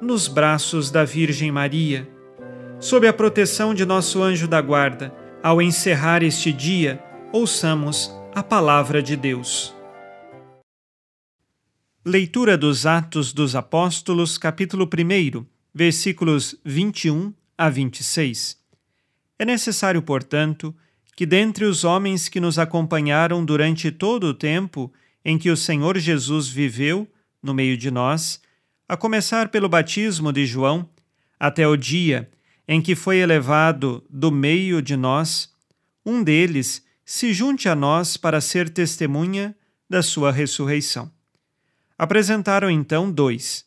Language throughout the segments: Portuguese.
nos braços da Virgem Maria. Sob a proteção de nosso anjo da guarda, ao encerrar este dia, ouçamos a palavra de Deus. Leitura dos Atos dos Apóstolos, capítulo 1, versículos 21 a 26. É necessário, portanto, que dentre os homens que nos acompanharam durante todo o tempo em que o Senhor Jesus viveu no meio de nós, a começar pelo batismo de João, até o dia em que foi elevado do meio de nós, um deles se junte a nós para ser testemunha da sua ressurreição. Apresentaram então dois: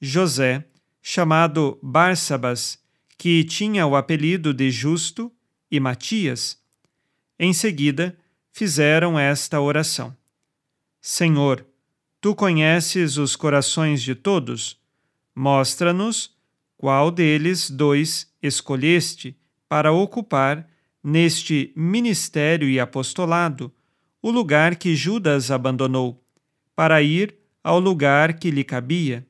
José, chamado Barsabas, que tinha o apelido de Justo, e Matias. Em seguida, fizeram esta oração: Senhor, Tu conheces os corações de todos? Mostra-nos qual deles dois escolheste para ocupar neste ministério e apostolado o lugar que Judas abandonou, para ir ao lugar que lhe cabia.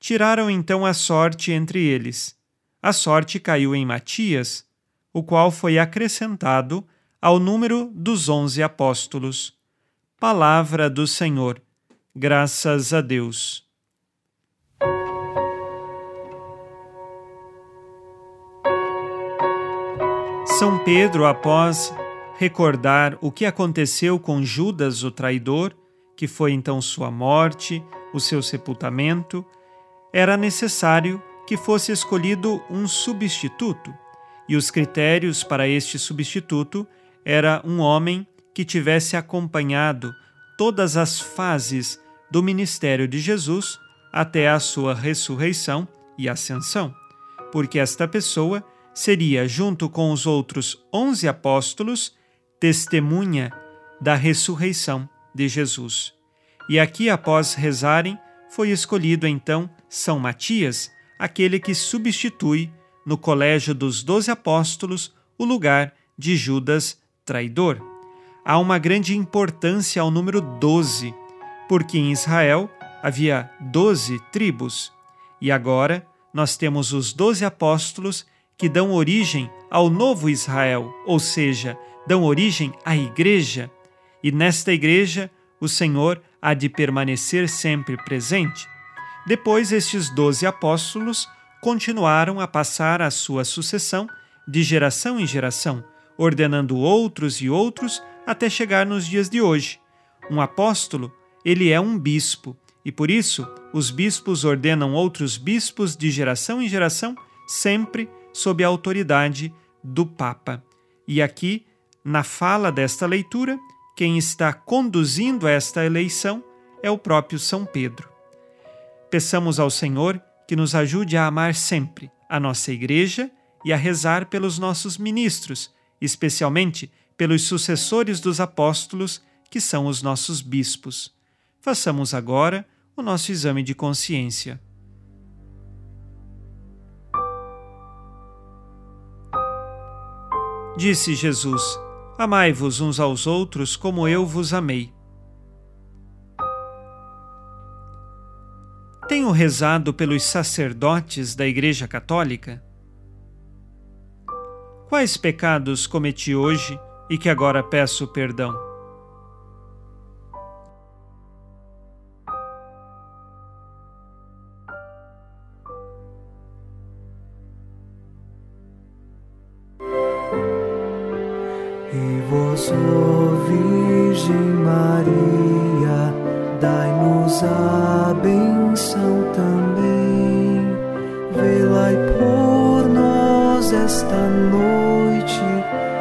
Tiraram então a sorte entre eles. A sorte caiu em Matias, o qual foi acrescentado ao número dos onze apóstolos. Palavra do Senhor Graças a Deus. São Pedro, após recordar o que aconteceu com Judas, o traidor, que foi então sua morte, o seu sepultamento, era necessário que fosse escolhido um substituto, e os critérios para este substituto era um homem que tivesse acompanhado todas as fases do ministério de Jesus até a sua ressurreição e ascensão, porque esta pessoa seria, junto com os outros onze apóstolos, testemunha da ressurreição de Jesus. E aqui, após rezarem, foi escolhido então São Matias, aquele que substitui no colégio dos doze apóstolos o lugar de Judas traidor há uma grande importância ao número 12, porque em Israel havia 12 tribos e agora nós temos os 12 apóstolos que dão origem ao novo Israel, ou seja, dão origem à igreja, e nesta igreja o Senhor há de permanecer sempre presente. Depois, estes doze apóstolos continuaram a passar a sua sucessão de geração em geração, ordenando outros e outros até chegar nos dias de hoje. Um apóstolo, ele é um bispo, e por isso os bispos ordenam outros bispos de geração em geração, sempre sob a autoridade do Papa. E aqui, na fala desta leitura, quem está conduzindo esta eleição é o próprio São Pedro. Peçamos ao Senhor que nos ajude a amar sempre a nossa Igreja e a rezar pelos nossos ministros, especialmente pelos sucessores dos apóstolos, que são os nossos bispos. Façamos agora o nosso exame de consciência. Disse Jesus: Amai-vos uns aos outros como eu vos amei. Tenho rezado pelos sacerdotes da Igreja Católica? Quais pecados cometi hoje e que agora peço perdão? E vós, Virgem Maria, dai-nos a benção também. Velai por nós esta noite.